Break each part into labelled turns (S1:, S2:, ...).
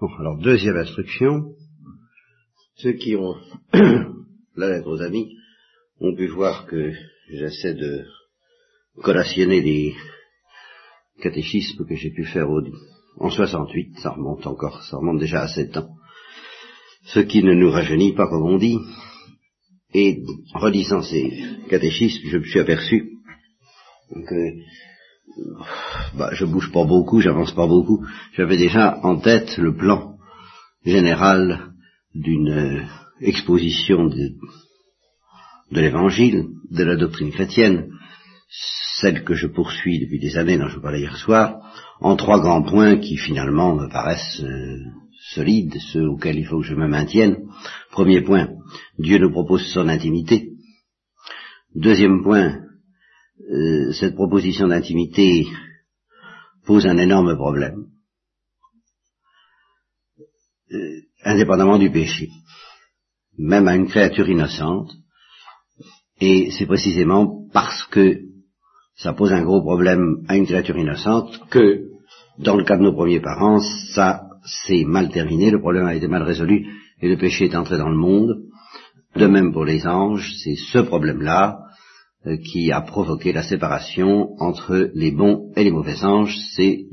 S1: Bon, alors deuxième instruction. Ceux qui ont la lettre aux amis ont pu voir que j'essaie de collationner des catéchismes que j'ai pu faire en 68, ça remonte encore, ça remonte déjà à 7 ans. Ce qui ne nous rajeunit pas comme on dit. Et en relisant ces catéchismes, je me suis aperçu que bah, je bouge pas beaucoup, j'avance pas beaucoup. J'avais déjà en tête le plan général d'une euh, exposition de, l'évangile, de la doctrine chrétienne, celle que je poursuis depuis des années dont je parlais hier soir, en trois grands points qui finalement me paraissent euh, solides, ceux auxquels il faut que je me maintienne. Premier point, Dieu nous propose son intimité. Deuxième point, euh, cette proposition d'intimité pose un énorme problème, euh, indépendamment du péché, même à une créature innocente, et c'est précisément parce que ça pose un gros problème à une créature innocente que, dans le cas de nos premiers parents, ça s'est mal terminé, le problème a été mal résolu, et le péché est entré dans le monde. De même pour les anges, c'est ce problème-là qui a provoqué la séparation entre les bons et les mauvais anges, c'est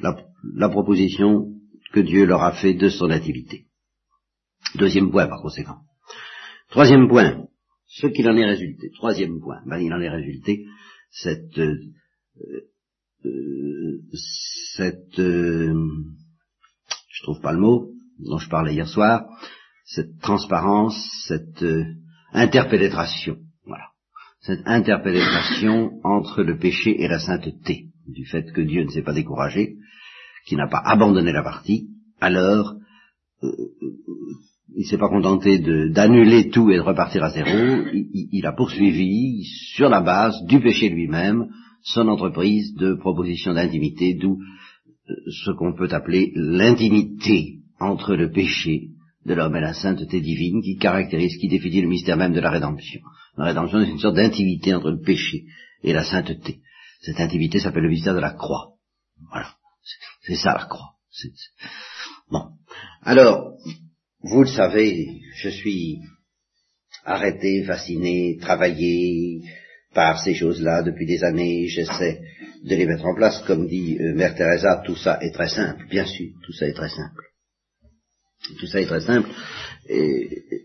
S1: la, la, proposition que Dieu leur a fait de son activité. Deuxième point par conséquent. Troisième point, ce qu'il en est résulté. Troisième point, ben, il en est résulté cette euh, euh, cette euh, je trouve pas le mot dont je parlais hier soir, cette transparence, cette euh, interpénétration cette interpénétration entre le péché et la sainteté, du fait que Dieu ne s'est pas découragé, qui n'a pas abandonné la partie, alors euh, euh il ne s'est pas contenté d'annuler tout et de repartir à zéro, il, il, a poursuivi sur la base du péché lui-même son entreprise de proposition d'intimité, d'où euh, ce qu'on peut appeler l'intimité entre le péché de l'homme et la sainteté divine qui caractérise, qui définit le mystère même de la rédemption. La rédemption, c'est une sorte d'intimité entre le péché et la sainteté. Cette intimité s'appelle le mystère de la croix. Voilà. C'est ça la croix. Bon. Alors, vous le savez, je suis arrêté, fasciné, travaillé par ces choses-là depuis des années. J'essaie de les mettre en place. Comme dit euh, Mère Teresa, tout ça est très simple. Bien sûr, tout ça est très simple. Tout ça est très simple. Et, euh,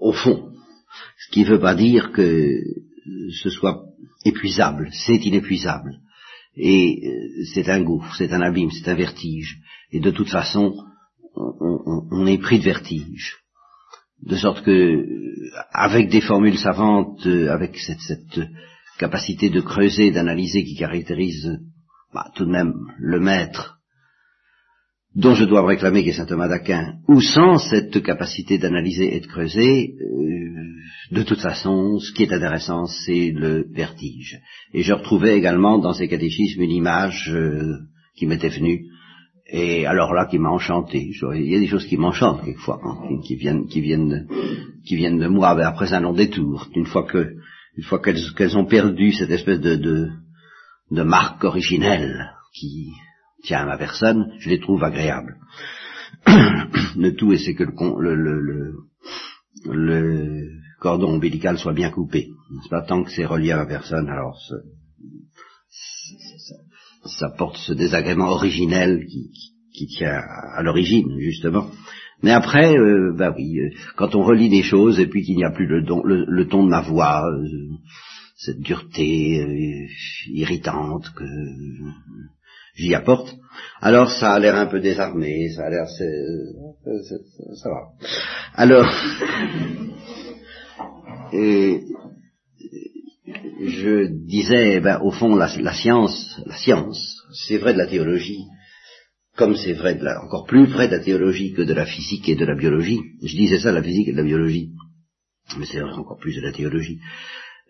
S1: au fond, ce qui ne veut pas dire que ce soit épuisable, c'est inépuisable. Et euh, c'est un gouffre, c'est un abîme, c'est un vertige. Et de toute façon, on, est pris de vertige. De sorte que, avec des formules savantes, avec cette, capacité de creuser, d'analyser qui caractérise bah, tout de même le maître dont je dois réclamer qu'est saint Thomas d'Aquin, ou sans cette capacité d'analyser et de creuser, euh, de toute façon, ce qui est intéressant, c'est le vertige. Et je retrouvais également dans ces catéchismes une image euh, qui m'était venue, et alors là, qui m'a enchanté. Il y a des choses qui m'enchantent quelquefois, hein, qui, viennent, qui viennent, de, qui viennent après un long détour. Une fois que, une qu'elles, ont perdu cette espèce de, de, de marque originelle qui, tient à ma personne, je les trouve agréables. le tout, et c'est que le, le, le, cordon ombilical soit bien coupé. C'est pas tant que c'est relié à ma personne, alors ça, porte ce désagrément originel qui, tient à, l'origine, justement. Mais après, euh, bah oui, euh, quand on relit des choses et puis qu'il n'y a plus le, le, le, ton de ma voix, euh, cette dureté irritante que j'y apporte, alors ça a l'air un peu désarmé, ça a l'air... ça va. Alors, je disais, ben, au fond, la, science, la science, c'est vrai de la théologie, comme c'est vrai de la, encore plus vrai de la théologie que de la physique et de la biologie. Je disais ça, la physique et de la biologie, mais c'est encore plus de la théologie.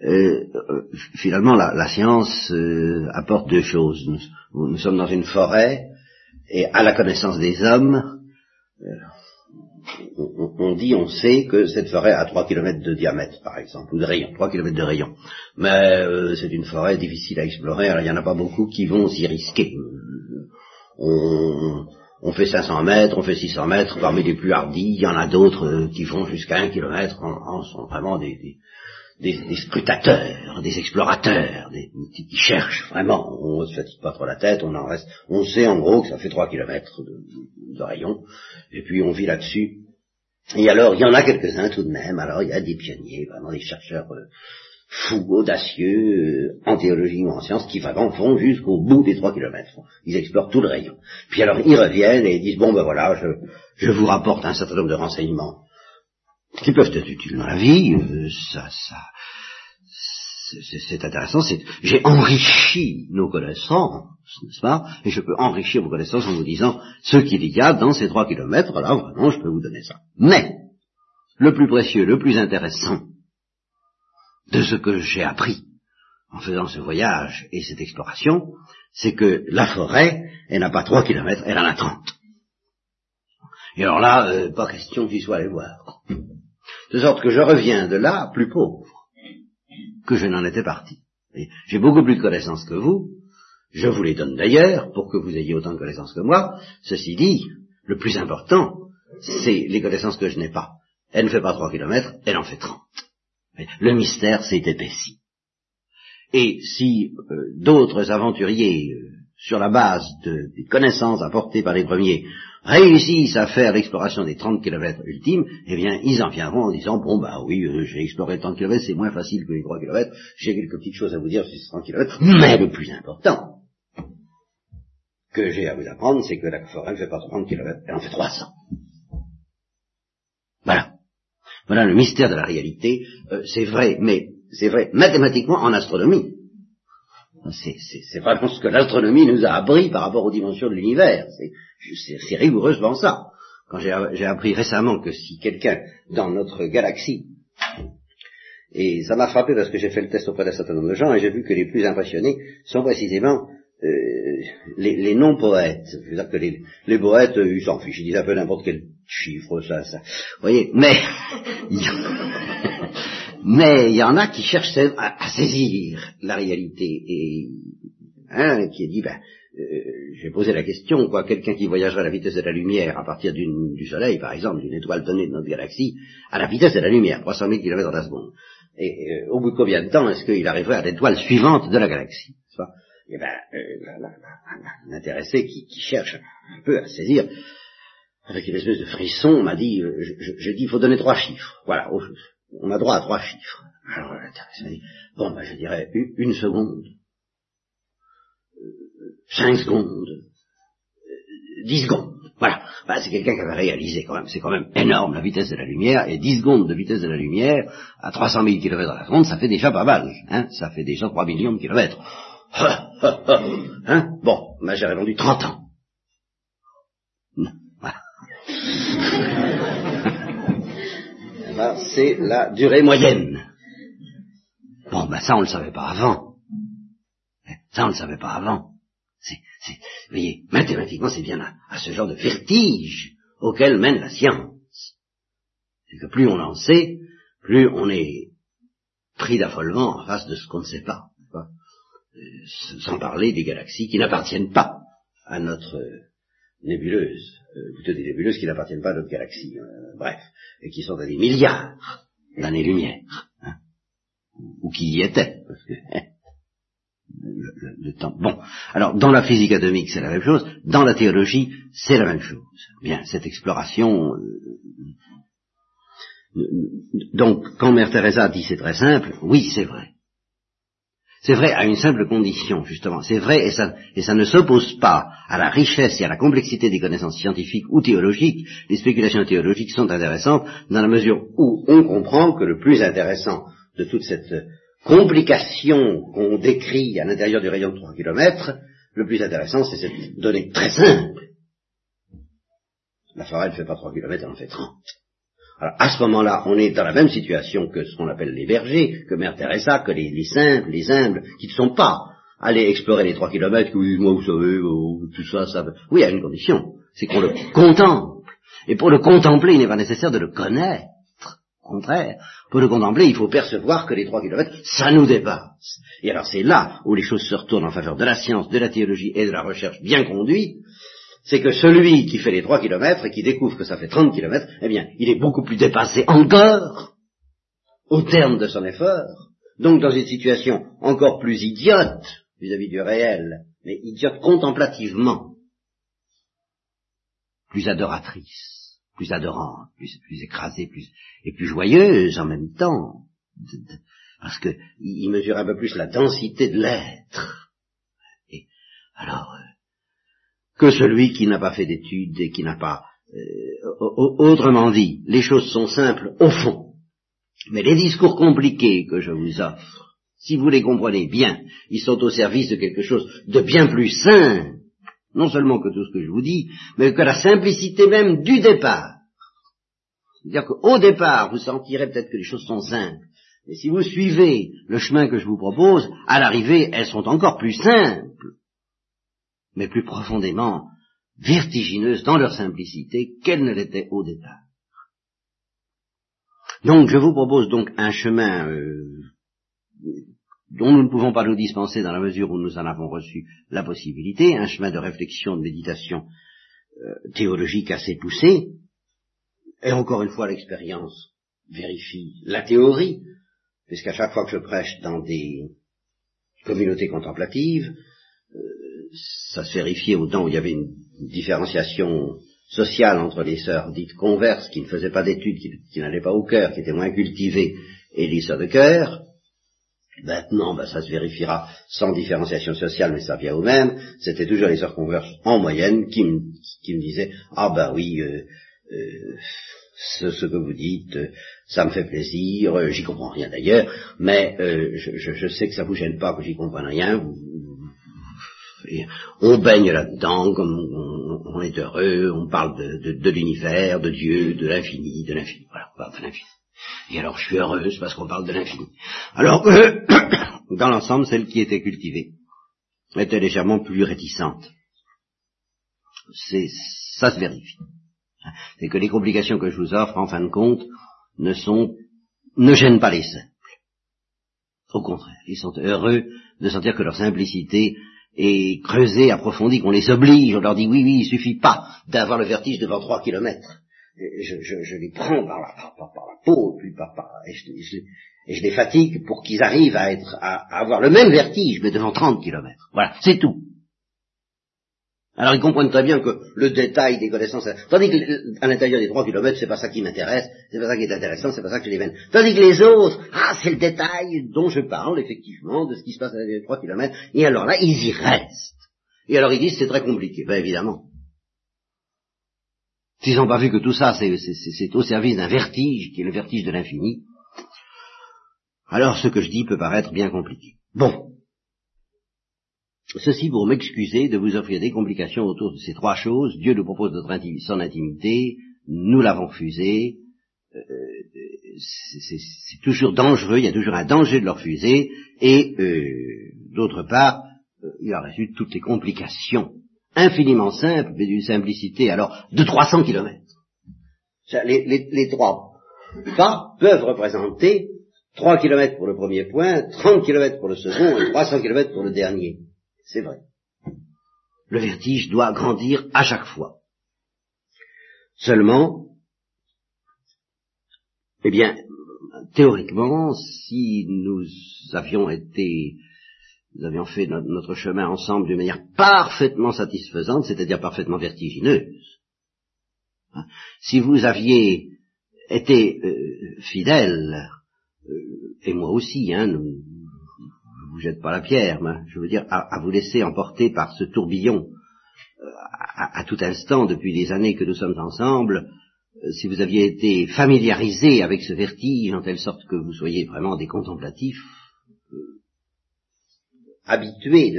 S1: Euh, euh, finalement, la, science euh, apporte deux choses. Nous, sommes dans une forêt, et à la connaissance des hommes, on, dit, on sait que cette forêt a 3 km de diamètre, par exemple, ou de rayon, 3 km de rayon. Mais c'est une forêt difficile à explorer, alors il n'y en a pas beaucoup qui vont s'y risquer. On, on fait 500 mètres, on fait 600 mètres, parmi les plus hardis, il y en a d'autres euh, qui vont jusqu'à un kilomètre, en, sont vraiment des, des, scrutateurs, des explorateurs, des, qui cherchent vraiment. On ne se fatigue pas trop la tête, on en reste, on sait en gros que ça fait 3 kilomètres de, rayon, et puis on vit là-dessus. Et alors, il y en a quelques-uns tout de même, alors il y a des pionniers, vraiment des chercheurs euh, fous, audacieux, euh, en théologie ou en sciences, qui vraiment vont jusqu'au bout des trois kilomètres. Ils explorent tout le rayon. Puis alors ils reviennent et ils disent, bon ben voilà, je vous rapporte un certain nombre de renseignements qui peuvent être utiles dans la vie, euh, ça, ça, c'est intéressant, j'ai enrichi nos connaissances, n'est-ce pas? Et je peux enrichir vos connaissances en vous disant ce qu'il y a dans ces trois kilomètres, là vraiment je peux vous donner ça. Mais, le plus précieux, le plus intéressant, de ce que j'ai appris en faisant ce voyage et cette exploration, c'est que la forêt, elle n'a pas trois kilomètres, elle en a trente. Et alors là, euh, pas question qu'il soit allé voir. De sorte que je reviens de là plus pauvre que je n'en étais parti. J'ai beaucoup plus de connaissances que vous, je vous les donne d'ailleurs pour que vous ayez autant de connaissances que moi. Ceci dit, le plus important, c'est les connaissances que je n'ai pas. Elle ne fait pas trois kilomètres, elle en fait trente. Le mystère s'est épaissi. Et si euh, d'autres aventuriers, euh, sur la base des connaissances apportées par les premiers, réussissent à faire l'exploration des 30 kilomètres ultimes, eh bien, ils en viendront en disant, bon, bah oui, euh, j'ai exploré 30 kilomètres, c'est moins facile que les 3 kilomètres, j'ai quelques petites choses à vous dire sur ces 30 kilomètres, mais le plus important que j'ai à vous apprendre, c'est que la forêt ne fait pas 30 kilomètres, elle en fait 300. Voilà. Voilà le mystère de la réalité. Euh, c'est vrai, mais c'est vrai mathématiquement en astronomie. C'est vraiment ce que l'astronomie nous a appris par rapport aux dimensions de l'univers. C'est rigoureusement ça. Quand j'ai appris récemment que si quelqu'un dans notre galaxie, et ça m'a frappé parce que j'ai fait le test auprès d'un certain nombre de gens et j'ai vu que les plus impressionnés sont précisément euh, les, non-poètes. Je veux dire que les, les poètes, ils s'en fichent, ils disent un peu n'importe quel chiffre, ça, ça. Vous voyez, mais mais il y en a qui cherchent à, saisir la réalité et hein, qui dit ben euh, j'ai posé la question, quoi, quelqu'un qui voyagerait à la vitesse de la lumière à partir du Soleil, par exemple, d'une étoile donnée de notre galaxie, à la vitesse de la lumière, 300 000 km la seconde. Et euh, au bout de combien de temps est-ce qu'il arriverait à l'étoile suivante de la galaxie Eh ben, euh, l'intéressé qui, cherche un peu à saisir, avec une espèce de frisson, m'a dit, euh, je, je, dis, il faut donner trois chiffres. Voilà, on a droit à trois chiffres. Alors dit, bon, ben, je dirais une seconde, cinq secondes, dix secondes. Voilà. Bah, c'est quelqu'un qui avait réalisé quand même. C'est quand même énorme la vitesse de la lumière. Et 10 secondes de vitesse de la lumière à 300 000 km à la seconde, ça fait déjà pas mal. Hein ça fait déjà 3 millions de kilomètres. hein? Bon, bah, j'ai répondu 30 ans. Voilà. Eh ben, c'est la durée moyenne. Bon, ben ça on ne le savait pas avant. Ça on ne le savait pas avant. C'est, vous voyez, mathématiquement, c'est bien à, ce genre de vertige auquel mène la science. C'est que plus on en sait, plus on est pris d'affolement en face de ce qu'on ne sait pas. Euh, sans parler des galaxies qui n'appartiennent pas à notre nébuleuse, euh, plutôt des nébuleuses qui n'appartiennent pas à notre galaxie, euh, bref, et qui sont à des milliards d'années-lumière, hein, ou qui y étaient, parce que le, temps. Bon, alors dans la physique atomique c'est la même chose, dans la théologie c'est la même chose. Bien, cette exploration. Euh, donc, quand Mère Teresa dit c'est très simple, oui c'est vrai. C'est vrai à une simple condition, justement. C'est vrai et ça, ne s'oppose pas à la richesse et à la complexité des connaissances scientifiques ou théologiques. Les spéculations théologiques sont intéressantes dans la mesure où on comprend que le plus intéressant de toute cette complication qu'on décrit à l'intérieur du rayon de 3 km, le plus intéressant, c'est cette donnée très simple. La forêt ne fait pas 3 km, elle en fait 30. Alors, à ce moment-là, on est dans la même situation que ce qu'on appelle les bergers, que Mère Teresa, que les, simples, les humbles, qui ne sont pas allés explorer les 3 km, que oui, moi, vous savez, oh, tout ça, ça... Oui, à une condition, c'est qu'on le contemple. Et pour le contempler, il n'est pas nécessaire de le connaître. Au contraire, pour le contempler, il faut percevoir que les trois kilomètres, ça nous dépasse. Et alors c'est là où les choses se retournent en faveur de la science, de la théologie et de la recherche bien conduite, c'est que celui qui fait les 3 kilomètres et qui découvre que ça fait 30 kilomètres, eh bien, il est beaucoup plus dépassé encore au terme de son effort, donc dans une situation encore plus idiote vis-à-vis du réel, mais idiote contemplativement, plus adoratrice, plus adorante, plus, plus écrasée, plus, et plus joyeuse en même temps, parce que il mesure un peu plus la densité de l'être. Et alors, euh, que celui qui n'a pas fait d'études et qui n'a pas... Euh, autrement dit, les choses sont simples au fond, mais les discours compliqués que je vous offre, si vous les comprenez bien, ils sont au service de quelque chose de bien plus simple, non seulement que tout ce que je vous dis, mais que la simplicité même du départ. C'est-à-dire qu'au départ, vous sentirez peut-être que les choses sont simples, mais si vous suivez le chemin que je vous propose, à l'arrivée, elles sont encore plus simples, mais plus profondément vertigineuses dans leur simplicité qu'elles ne l'étaient au départ. Donc je vous propose donc un chemin euh, dont nous ne pouvons pas nous dispenser dans la mesure où nous en avons reçu la possibilité, un chemin de réflexion, de méditation euh, théologique assez poussé, et encore une fois l'expérience vérifie la théorie, puisqu'à chaque fois que je prêche dans des communautés contemplatives, euh, ça se vérifiait au temps où il y avait une différenciation sociale entre les sœurs dites converses, qui ne faisaient pas d'études, qui, n'allaient pas au cœur, qui étaient moins cultivées, et les sœurs de cœur. Maintenant, ben, ça se vérifiera sans différenciation sociale, mais ça vient au même. C'était toujours les sœurs converses en moyenne qui me, qui me disaient ah ben oui, euh, euh, ce, que vous dites, ça me fait plaisir, j'y comprends rien d'ailleurs, mais euh, je, sais que ça vous gêne pas que j'y comprenne rien. Vous, on baigne là-dedans, comme on, est heureux, on parle de, l'univers, de Dieu, de l'infini, de l'infini. Voilà, on parle de l'infini. Et alors je suis heureuse parce qu'on parle de l'infini. Alors, euh, dans l'ensemble, celle qui était cultivée était légèrement plus réticente. C'est, ça se vérifie c'est que les complications que je vous offre, en fin de compte, ne sont, ne gênent pas les simples. Au contraire, ils sont heureux de sentir que leur simplicité est creusée, approfondie, qu'on les oblige, on leur dit oui, oui, il suffit pas d'avoir le vertige devant trois kilomètres. Je, je, les prends par la, par, peau, puis par, et, je, et, je, les fatigue pour qu'ils arrivent à, être, à, avoir le même vertige, mais devant 30 kilomètres. Voilà, c'est tout. Alors ils comprennent très bien que le détail des connaissances, tandis qu'à l'intérieur des trois kilomètres, c'est pas ça qui m'intéresse, c'est pas ça qui est intéressant, c'est pas ça que je les mène. Tandis que les autres, ah, c'est le détail dont je parle, effectivement, de ce qui se passe à l'intérieur des trois kilomètres, et alors là, ils y restent. Et alors ils disent, c'est très compliqué. Ben évidemment. S'ils n'ont pas vu que tout ça, c'est au service d'un vertige, qui est le vertige de l'infini, alors ce que je dis peut paraître bien compliqué. Bon, Ceci pour m'excuser de vous offrir des complications autour de ces trois choses. Dieu nous propose notre son intimité, nous l'avons refusé, euh, c'est toujours dangereux, il y a toujours un danger de le refuser, et euh, d'autre part, euh, il en résulte toutes les complications infiniment simples, mais d'une simplicité alors de 300 kilomètres. Les trois pas peuvent représenter 3 kilomètres pour le premier point, 30 kilomètres pour le second et 300 kilomètres pour le dernier. C'est vrai. Le vertige doit grandir à chaque fois. Seulement, eh bien, théoriquement, si nous avions été, nous avions fait notre, chemin ensemble d'une manière parfaitement satisfaisante, c'est-à-dire parfaitement vertigineuse, hein, si vous aviez été euh, fidèle, euh, et moi aussi, hein, vous jette pas la pierre, mais je veux dire, à, vous laisser emporter par ce tourbillon euh, à, tout instant depuis les années que nous sommes ensemble, euh, si vous aviez été familiarisé avec ce vertige en telle sorte que vous soyez vraiment des contemplatifs, euh, habitués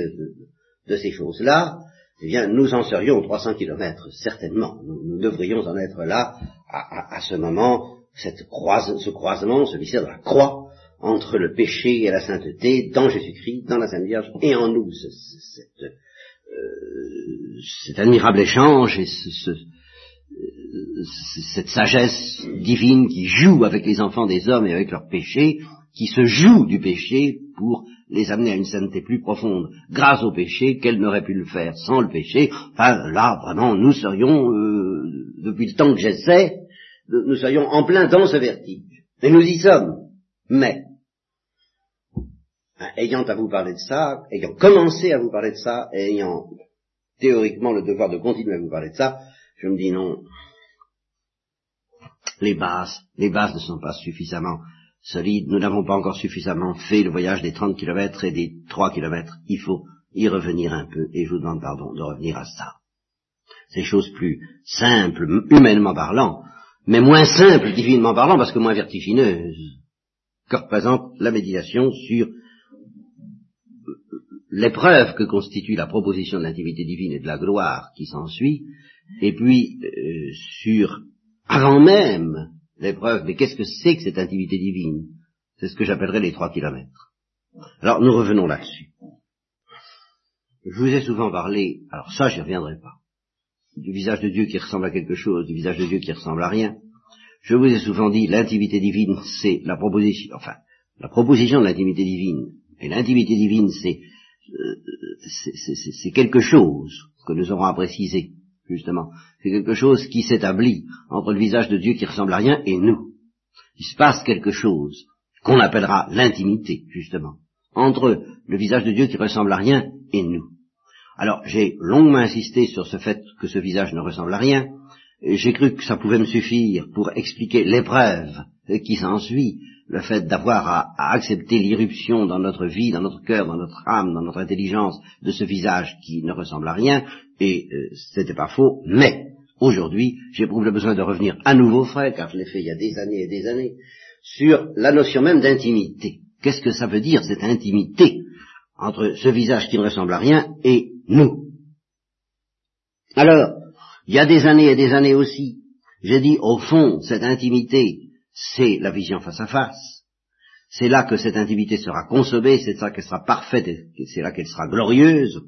S1: de, ces choses-là, eh bien, nous en serions 300 kilomètres, certainement. Nous, devrions en être là à, ce moment, ce croisement, ce mystère de la croix, entre le péché et la sainteté dans Jésus-Christ, dans la Sainte Vierge et en nous. Euh, cet admirable échange et euh, cette sagesse divine qui joue avec les enfants des hommes et avec leurs péchés, qui se jouent du péché pour les amener à une sainteté plus profonde grâce au péché qu'elles n'auraient pu le faire sans le péché. Enfin, là, vraiment, nous serions, euh, depuis le temps que j'essaie, nous serions en plein dans ce vertige. Et nous y sommes. Mais, ayant à vous parler de ça, ayant commencé à vous parler de ça, et ayant théoriquement le devoir de continuer à vous parler de ça, je me dis non, les bases, les bases ne sont pas suffisamment solides, nous n'avons pas encore suffisamment fait le voyage des 30 kilomètres et des 3 kilomètres, il faut y revenir un peu, et je vous demande pardon de revenir à ça. Ces choses plus simples, humainement parlant, mais moins simples, divinement parlant, parce que moins vertigineuses, que représente la méditation sur l'épreuve que constitue la proposition de l'intimité divine et de la gloire qui s'ensuit, et puis euh, sur avant même l'épreuve, mais qu'est-ce que c'est que cette intimité divine? C'est ce que j'appellerais les trois kilomètres. Alors nous revenons là-dessus. Je vous ai souvent parlé, alors ça j'y reviendrai pas, du visage de Dieu qui ressemble à quelque chose, du visage de Dieu qui ressemble à rien. Je vous ai souvent dit, l'intimité divine, c'est la proposition, enfin, la proposition de l'intimité divine. Et l'intimité divine, c'est, c'est quelque chose que nous aurons à préciser justement. C'est quelque chose qui s'établit entre le visage de Dieu qui ressemble à rien et nous. Il se passe quelque chose qu'on appellera l'intimité, justement, entre le visage de Dieu qui ressemble à rien et nous. Alors, j'ai longuement insisté sur ce fait que ce visage ne ressemble à rien, j'ai cru que ça pouvait me suffire pour expliquer l'épreuve qui s'ensuit, le fait d'avoir à, accepter l'irruption dans notre vie, dans notre cœur, dans notre âme, dans notre intelligence de ce visage qui ne ressemble à rien, et euh, c'était pas faux, mais aujourd'hui j'éprouve le besoin de revenir à nouveau, frère, car je l'ai fait il y a des années et des années, sur la notion même d'intimité. Qu'est-ce que ça veut dire cette intimité entre ce visage qui ne ressemble à rien et nous? Alors, il y a des années et des années aussi, j'ai dit au fond, cette intimité, c'est la vision face à face. C'est là que cette intimité sera consommée, c'est là qu'elle sera parfaite, c'est là qu'elle sera glorieuse.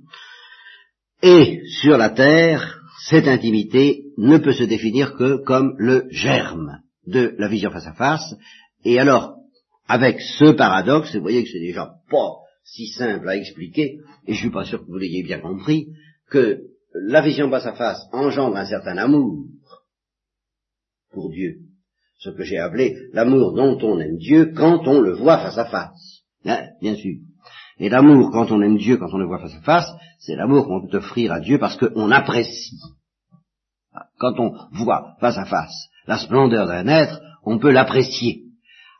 S1: Et sur la terre, cette intimité ne peut se définir que comme le germe de la vision face à face. Et alors, avec ce paradoxe, vous voyez que c'est déjà pas si simple à expliquer, et je suis pas sûr que vous l'ayez bien compris, que la vision face à face engendre un certain amour pour Dieu, ce que j'ai appelé l'amour dont on aime Dieu quand on le voit face à face. Hein, bien sûr. Et l'amour, quand on aime Dieu, quand on le voit face à face, c'est l'amour qu'on peut offrir à Dieu parce qu'on apprécie. Quand on voit face à face la splendeur d'un être, on peut l'apprécier.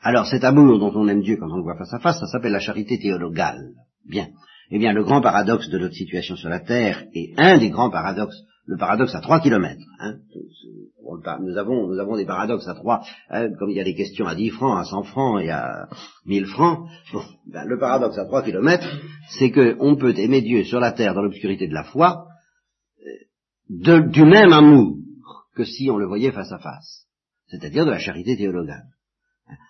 S1: Alors cet amour dont on aime Dieu quand on le voit face à face, ça s'appelle la charité théologale. Bien. Eh bien, le grand paradoxe de notre situation sur la Terre, et un des grands paradoxes, le paradoxe à trois kilomètres, hein, nous avons, des paradoxes à trois, hein, comme il y a des questions à 10 francs, à 100 francs et à 1000 francs. Ben, le paradoxe à trois kilomètres, c'est qu'on peut aimer Dieu sur la terre dans l'obscurité de la foi, euh, du même amour que si on le voyait face à face, c'est-à-dire de la charité théologale.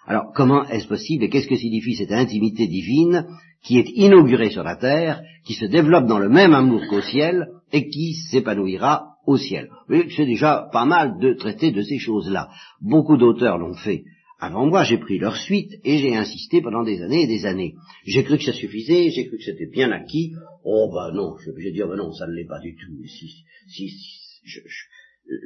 S1: Alors, comment est-ce possible et qu'est-ce que signifie cette intimité divine qui est inaugurée sur la terre, qui se développe dans le même amour qu'au ciel et qui s'épanouira au ciel. c'est déjà pas mal de traiter de ces choses-là. Beaucoup d'auteurs l'ont fait. Avant moi, j'ai pris leur suite et j'ai insisté pendant des années et des années. J'ai cru que ça suffisait, j'ai cru que c'était bien acquis. Oh ben non, je vais dire ben non, ça ne l'est pas du tout.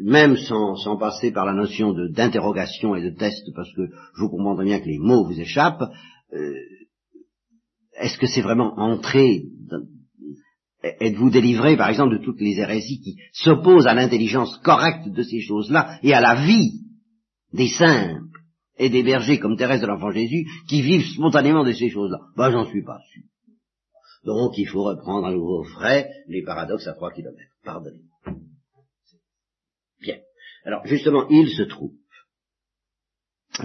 S1: Même sans, passer par la notion d'interrogation et de test, parce que je vous comprends bien que les mots vous échappent, euh, est-ce que c'est vraiment entrer Êtes-vous délivré, par exemple, de toutes les hérésies qui s'opposent à l'intelligence correcte de ces choses-là et à la vie des simples et des bergers comme Thérèse de l'Enfant Jésus qui vivent spontanément de ces choses-là? Ben, j'en suis pas sûr. Donc, il faut reprendre à nouveau frais les paradoxes à trois kilomètres. Pardonnez-moi. Bien. Alors, justement, il se trouve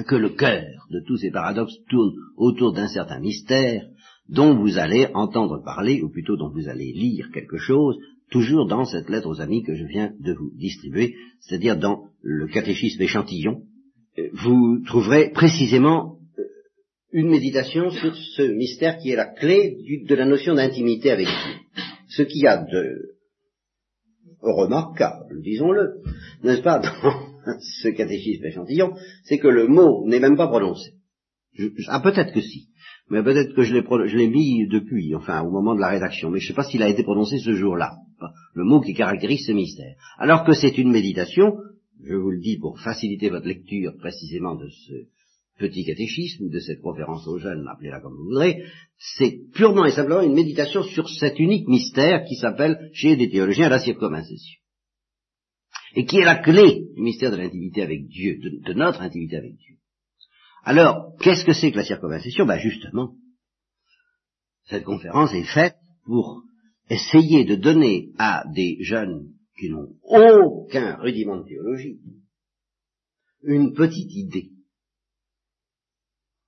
S1: que le cœur de tous ces paradoxes tourne autour d'un certain mystère dont vous allez entendre parler, ou plutôt dont vous allez lire quelque chose, toujours dans cette lettre aux amis que je viens de vous distribuer, c'est-à-dire dans le catéchisme échantillon, euh, vous trouverez précisément euh, une méditation sur ce mystère qui est la clé de la notion d'intimité avec Dieu. Ce qu'il y a de remarquable, disons-le, n'est-ce pas, dans ce catéchisme échantillon, c'est que le mot n'est même pas prononcé. ah, peut-être que si. Mais peut-être que je l'ai mis depuis, enfin, au moment de la rédaction. Mais je ne sais pas s'il a été prononcé ce jour-là. Le mot qui caractérise ce mystère. Alors que c'est une méditation, je vous le dis pour faciliter votre lecture précisément de ce petit catéchisme ou de cette conférence aux jeunes, appelez-la comme vous voudrez, c'est purement et simplement une méditation sur cet unique mystère qui s'appelle, chez des théologiens, la circoncision. Et qui est la clé du mystère de l'intimité avec Dieu, de notre intimité avec Dieu. Alors, qu'est-ce que c'est que la circonvincion Ben justement, cette conférence est faite pour essayer de donner à des jeunes qui n'ont aucun rudiment de théologie une petite idée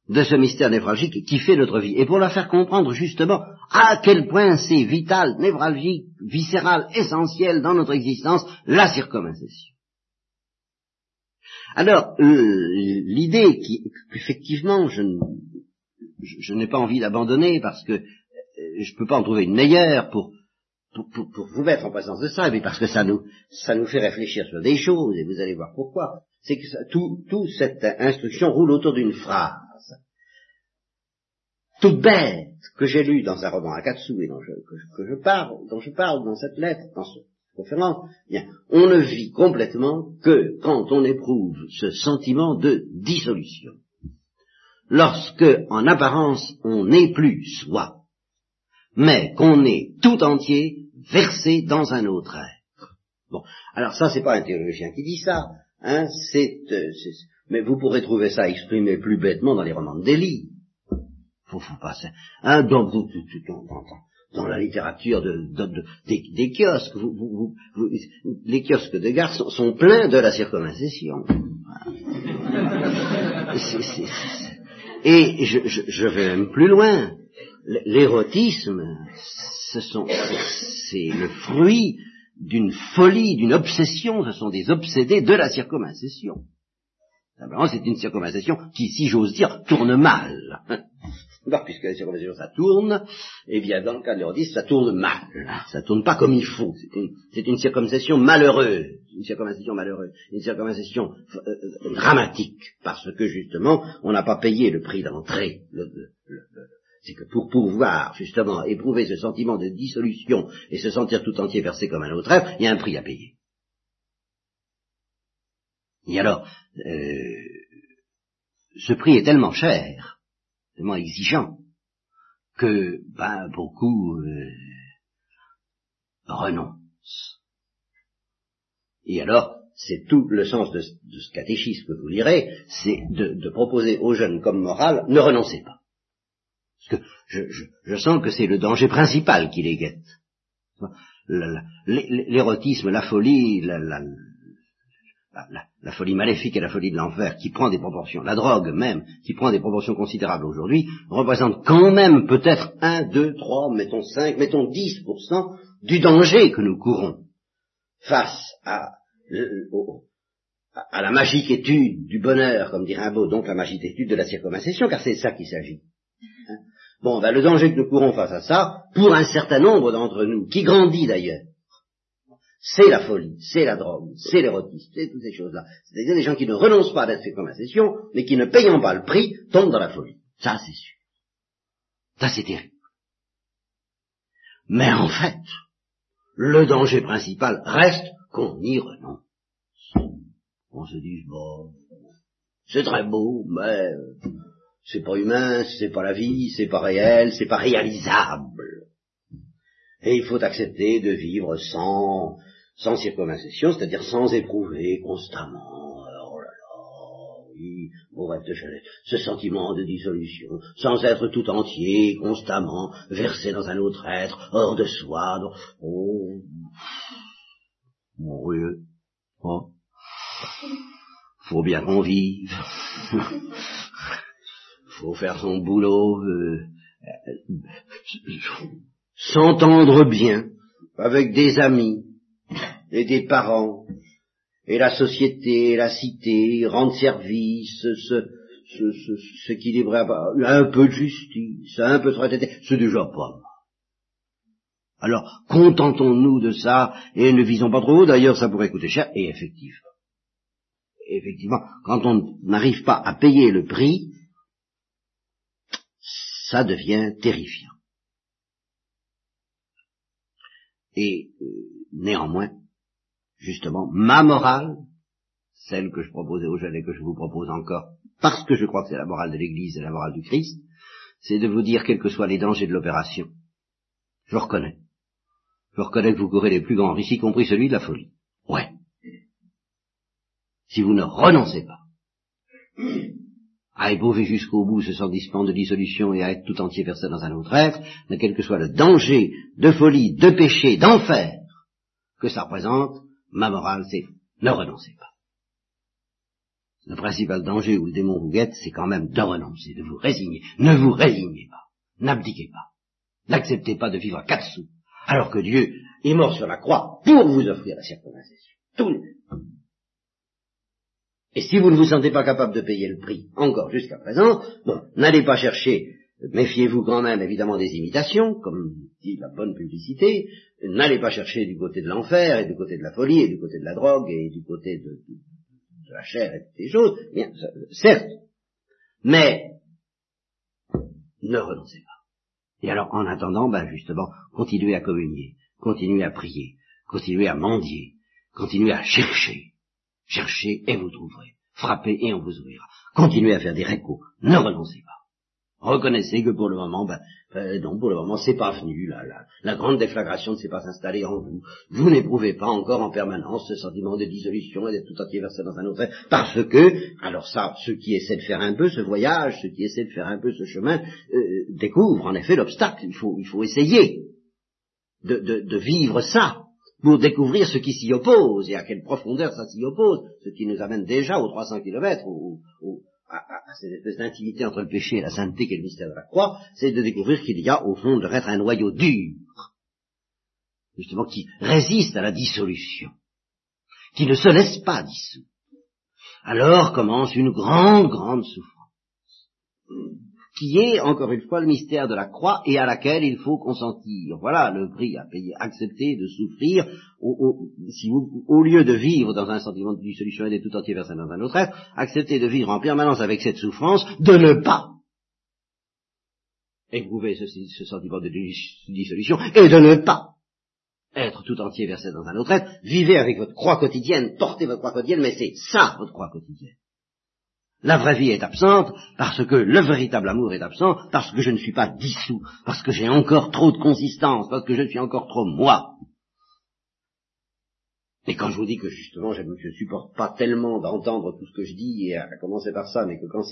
S1: de ce mystère névralgique qui fait notre vie, et pour leur faire comprendre justement à quel point c'est vital, névralgique, viscéral, essentiel dans notre existence, la circonvincion. Alors, euh, l'idée qui, effectivement, je, je, n'ai pas envie d'abandonner parce que euh, je ne peux pas en trouver une meilleure pour, pour, pour, vous mettre en présence de ça, mais parce que ça nous, ça nous fait réfléchir sur des choses, et vous allez voir pourquoi. C'est que ça, tout, tout cette instruction roule autour d'une phrase, toute bête, que j'ai lue dans un roman à Katsu et dont je, que, je parle, dont je parle dans cette lettre, dans ce, on ne vit complètement que quand on éprouve ce sentiment de dissolution. Lorsque, en apparence, on n'est plus soi, mais qu'on est tout entier versé dans un autre être. Bon, alors ça, c'est pas un théologien qui dit ça, hein, c'est, euh, mais vous pourrez trouver ça exprimé plus bêtement dans les romans de Delhi. Faut, faut pas, hein, dans, dans, dans, dans la littérature de, des, kiosques. les kiosques de gare sont, pleins de la circoncision. Et je, vais même plus loin. L'érotisme, c'est le fruit d'une folie, d'une obsession. Ce sont des obsédés de la circoncision. Simplement, c'est une circoncision qui, si j'ose dire, tourne mal puisque la circoncision ça tourne, eh bien dans le cas de l'erodisme, ça tourne mal, ça tourne pas comme il faut, c'est une, circoncision malheureuse, une circoncision malheureuse, une circoncision euh, euh, dramatique, parce que justement, on n'a pas payé le prix d'entrée. c'est que pour pouvoir justement éprouver ce sentiment de dissolution et se sentir tout entier versé comme un autre être, il y a un prix à payer. Et alors, euh, ce prix est tellement cher tellement exigeant que ben, beaucoup euh, renoncent. Et alors, c'est tout le sens de, ce catéchisme que vous lirez, c'est de, proposer aux jeunes comme morale, ne renoncez pas. Parce que je, sens que c'est le danger principal qui les guette. L'érotisme, la folie, la, folie maléfique et la folie de l'enfer, qui prend des proportions, la drogue même, qui prend des proportions considérables aujourd'hui, représente quand même peut-être 1, 2, 3, mettons 5, mettons 10% du danger que nous courons face à, la magique étude du bonheur, comme dit Rimbaud, donc la magique étude de la circoncision, car c'est ça qu'il s'agit. Hein. bon, ben, le danger que nous courons face à ça, pour un certain nombre d'entre nous, qui grandit d'ailleurs, c'est la folie, c'est la drogue, c'est l'érotisme, c'est toutes ces choses-là. C'est-à-dire des gens qui ne renoncent pas à comme session, mais qui ne payant pas le prix, tombent dans la folie. Ça, c'est sûr. Ça, c'est terrible. Mais en fait, le danger principal reste qu'on y renonce. On se dit, bon, c'est très beau, mais c'est pas humain, c'est pas la vie, c'est pas réel, c'est pas réalisable. Et il faut accepter de vivre sans, sans circonvincion, c'est-à-dire sans éprouver constamment, oh là là, oui, au rêve de Jeannette, ce sentiment de dissolution, sans être tout entier, constamment, versé dans un autre être, hors de soi, donc, oh, mon Dieu, oh, faut bien qu'on vive, faut faire son boulot, euh, euh, s'entendre bien avec des amis, et des parents, et la société, la cité, rendre service, s'équilibrer, un peu de justice, un peu de fraternité, c'est déjà pas mal. Alors, contentons-nous de ça, et ne visons pas trop haut, d'ailleurs ça pourrait coûter cher, et effectivement. Effectivement, quand on n'arrive pas à payer le prix, ça devient terrifiant. Et euh, néanmoins, justement, ma morale, celle que je proposais aux jeunes et que je vous propose encore, parce que je crois que c'est la morale de l'Église et la morale du Christ, c'est de vous dire quels que soient les dangers de l'opération. Je reconnais. Je reconnais que vous courez les plus grands risques, y compris celui de la folie. Ouais. Si vous ne renoncez pas à éprouver jusqu'au bout ce sentiment de dissolution et à être tout entier versé dans un autre être, mais quel que soit le danger de folie, de péché, d'enfer que ça représente, ma morale c'est ne renoncez pas. Le principal danger où le démon vous guette, c'est quand même de renoncer, de vous résigner. Ne vous résignez pas. N'abdiquez pas. N'acceptez pas de vivre à quatre sous, alors que Dieu est mort sur la croix pour vous offrir la circoncision. Tout le Et si vous ne vous sentez pas capable de payer le prix, encore jusqu'à présent, bon, n'allez pas chercher, méfiez-vous quand même évidemment des imitations, comme dit la bonne publicité, n'allez pas chercher du côté de l'enfer, et du côté de la folie, et du côté de la drogue, et du côté de, la chair et des choses, bien, certes, mais ne renoncez pas. Et alors, en attendant, ben justement, continuez à communier, continuez à prier, continuez à mendier, continuez à chercher. Cherchez et vous trouverez. Frappez et on vous ouvrira. Continuez à faire des récos. Ne renoncez pas. Reconnaissez que pour le moment, ben, euh, non, pour le moment, c'est pas venu. La, grande déflagration ne s'est pas installée en vous. Vous n'éprouvez pas encore en permanence ce sentiment de dissolution et d'être tout entier versé dans un autre parce que, alors ça, ceux qui essaient de faire un peu ce voyage, ceux qui essaient de faire un peu ce chemin, euh, découvrent en effet l'obstacle. Il faut, il faut essayer de, vivre ça pour découvrir ce qui s'y oppose et à quelle profondeur ça s'y oppose, ce qui nous amène déjà aux 300 kilomètres, ou à, cette espèce d'intimité entre le péché et la sainteté qu'est le mystère de la croix, c'est de découvrir qu'il y a au fond de l'être un noyau dur, justement qui résiste à la dissolution, qui ne se laisse pas dissoudre. Alors commence une grande, grande souffrance qui est, encore une fois, le mystère de la croix et à laquelle il faut consentir. Voilà le prix à payer, accepter de souffrir, au, si vous, au lieu de vivre dans un sentiment de dissolution et tout entier versé dans un autre être, accepter de vivre en permanence avec cette souffrance, de ne pas éprouver ce, ce sentiment de dissolution et de ne pas être tout entier versé dans un autre être, vivez avec votre croix quotidienne, portez votre croix quotidienne, mais c'est ça votre croix quotidienne. La vraie vie est absente parce que le véritable amour est absent, parce que je ne suis pas dissous, parce que j'ai encore trop de consistance, parce que je suis encore trop moi. Et quand je vous dis que justement je ne supporte pas tellement d'entendre tout ce que je dis, et à commencer par ça, mais que quand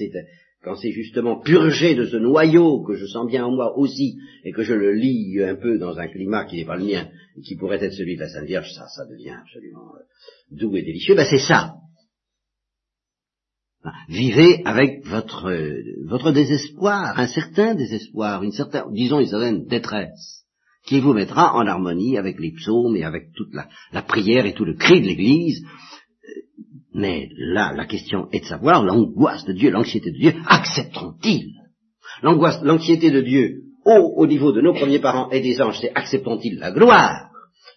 S1: c'est justement purgé de ce noyau que je sens bien en moi aussi, et que je le lis un peu dans un climat qui n'est pas le mien, et qui pourrait être celui de la Sainte Vierge, ça, ça devient absolument euh, doux et délicieux, ben c'est ça. Vivez avec votre, votre désespoir, un certain désespoir, une certaine, disons une certaine détresse, qui vous mettra en harmonie avec les psaumes et avec toute la, prière et tout le cri de l'Église. Mais là, la question est de savoir l'angoisse de Dieu, l'anxiété de Dieu, accepteront-ils? L'angoisse, l'anxiété de Dieu au, au niveau de nos premiers parents et des anges, c'est accepteront-ils la gloire?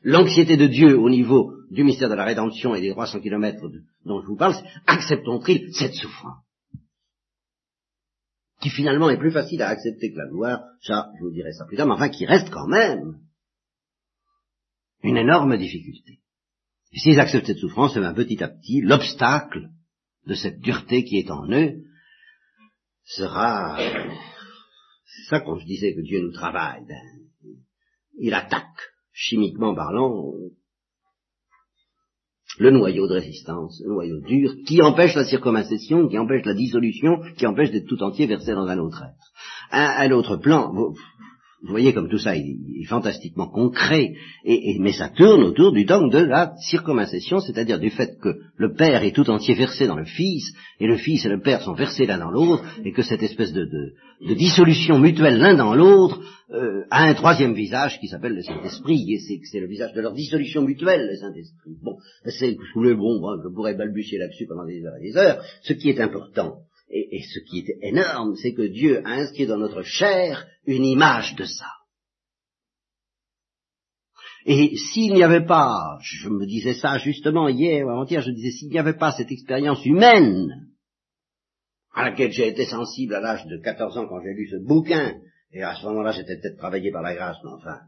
S1: L'anxiété de Dieu au niveau du mystère de la rédemption et des 300 kilomètres dont je vous parle, acceptons-ils cette souffrance? Qui finalement est plus facile à accepter que la gloire, ça, je vous dirai ça plus tard, mais enfin qui reste quand même une énorme difficulté. Et s'ils acceptent cette souffrance, eh petit à petit, l'obstacle de cette dureté qui est en eux sera... C'est ça quand je disais que Dieu nous travaille. Ben, il attaque, chimiquement parlant, le noyau de résistance, le noyau dur, qui empêche la circomincession, qui empêche la dissolution, qui empêche d'être tout entier versé dans un autre être. À, l'autre plan, voyez comme tout ça est, fantastiquement concret, et, mais ça tourne autour du dogme de la circomincession, c'est-à-dire du fait que le Père est tout entier versé dans le Fils, et le Fils et le Père sont versés l'un dans l'autre, et que cette espèce de, dissolution mutuelle l'un dans l'autre euh, à un troisième visage qui s'appelle le Saint-Esprit, et c'est le visage de leur dissolution mutuelle, le Saint-Esprit. Bon, c'est le bon, je pourrais balbutier là-dessus pendant des heures et des heures. Ce qui est important, et, ce qui est énorme, c'est que Dieu a inscrit dans notre chair une image de ça. Et s'il n'y avait pas, je me disais ça justement hier ou avant-hier, je disais s'il n'y avait pas cette expérience humaine à laquelle j'ai été sensible à l'âge de 14 ans quand j'ai lu ce bouquin Et à ce moment-là, j'étais peut-être travaillé par la grâce, mais enfin,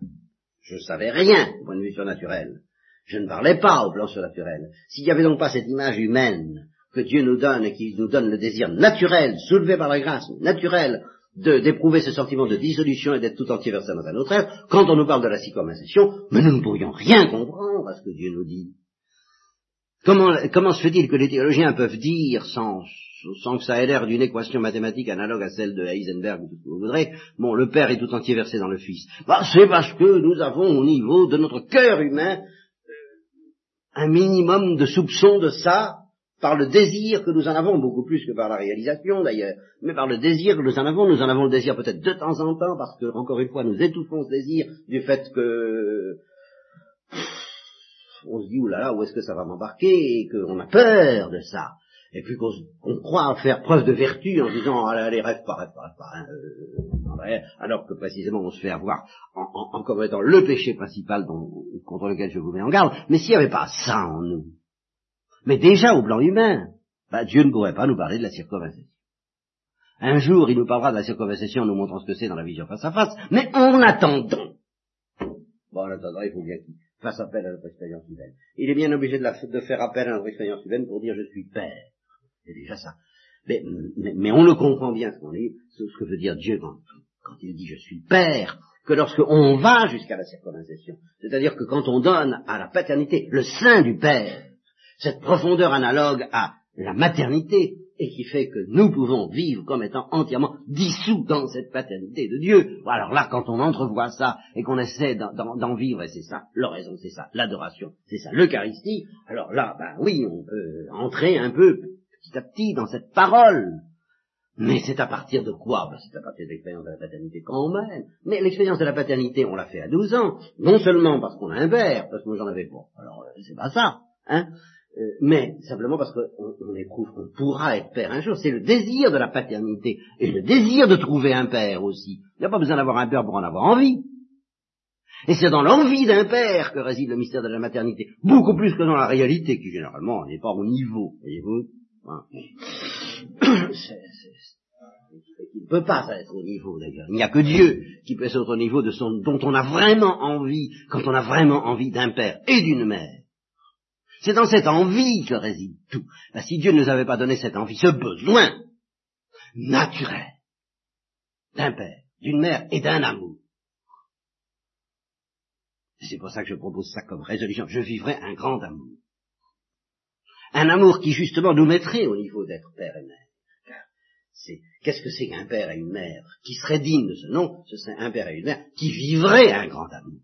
S1: je savais rien au point de vue surnaturel. Je ne parlais pas au plan surnaturel. S'il n'y avait donc pas cette image humaine que Dieu nous donne et qui nous donne le désir naturel, soulevé par la grâce, naturel, d'éprouver ce sentiment de dissolution et d'être tout entier versé dans un autre être, quand on nous parle de la circumcision, mais nous ne pourrions rien comprendre à ce que Dieu nous dit. Comment, comment se fait-il que les théologiens peuvent dire, sans, sans que ça ait l'air d'une équation mathématique analogue à celle de Heisenberg ou ce que vous voudrez, bon, le Père est tout entier versé dans le Fils. Bah, c'est parce que nous avons au niveau de notre cœur humain un minimum de soupçon de ça, par le désir que nous en avons, beaucoup plus que par la réalisation d'ailleurs, mais par le désir que nous en avons, nous en avons le désir peut-être de temps en temps, parce que, encore une fois, nous étouffons ce désir du fait que on se dit, oulala, où est-ce que ça va m'embarquer, et qu'on a peur de ça, et puis qu'on croit faire preuve de vertu en disant, allez, rêve pas, rêve pas, rêve pas, hein, euh, alors que précisément on se fait avoir en, commettant le péché principal contre lequel je vous mets en garde, mais s'il n'y avait pas ça en nous, mais déjà au plan humain, bah, Dieu ne pourrait pas nous parler de la circonvalescence. Un jour, il nous parlera de la circonvalescence en nous montrant ce que c'est dans la vision face à face, mais en attendant, bon, en attendant, il faut bien qu'il fasse appel à notre expérience humaine. Il est bien obligé de, faire appel à notre expérience humaine pour dire je suis père. C'est déjà ça. Mais, on le comprend bien ce, qu'on est, ce que veut dire Dieu quand, quand il dit je suis père, que lorsqu'on va jusqu'à la circonvalescence, c'est-à-dire que quand on donne à la paternité le sein du père, cette profondeur analogue à la maternité, et qui fait que nous pouvons vivre comme étant entièrement dissous dans cette paternité de Dieu. Alors là, quand on entrevoit ça et qu'on essaie d'en vivre, et c'est ça, l'oraison, c'est ça, l'adoration, c'est ça, l'Eucharistie, alors là, ben oui, on peut entrer un peu petit à petit dans cette parole. Mais c'est à partir de quoi? Ben, C'est à partir de l'expérience de la paternité quand même. Mais l'expérience de la paternité, on l'a fait à 12 ans, non seulement parce qu'on a un père, parce que moi j'en avais pas. Alors euh, c'est pas ça, hein euh, mais simplement parce qu'on éprouve qu'on pourra être père un jour. C'est le désir de la paternité et le désir de trouver un père aussi. Il n'y a pas besoin d'avoir un père pour en avoir envie. Et c'est dans l'envie d'un père que réside le mystère de la maternité, beaucoup plus que dans la réalité, qui généralement n'est pas au niveau, voyez-vous? Il ne peut pas être au niveau d'ailleurs. Il n'y a que Dieu qui peut être au niveau de son, dont on a vraiment envie, quand on a vraiment envie d'un père et d'une mère. C'est dans cette envie que réside tout. Ben, si Dieu ne nous avait pas donné cette envie, ce besoin naturel d'un père, d'une mère et d'un amour, c'est pour ça que je propose ça comme résolution. Je vivrai un grand amour. Un amour qui justement nous mettrait au niveau d'être père et mère. qu'est-ce que c'est qu'un père et une mère qui serait digne de ce nom? Ce serait un père et une mère qui vivraient un grand amour.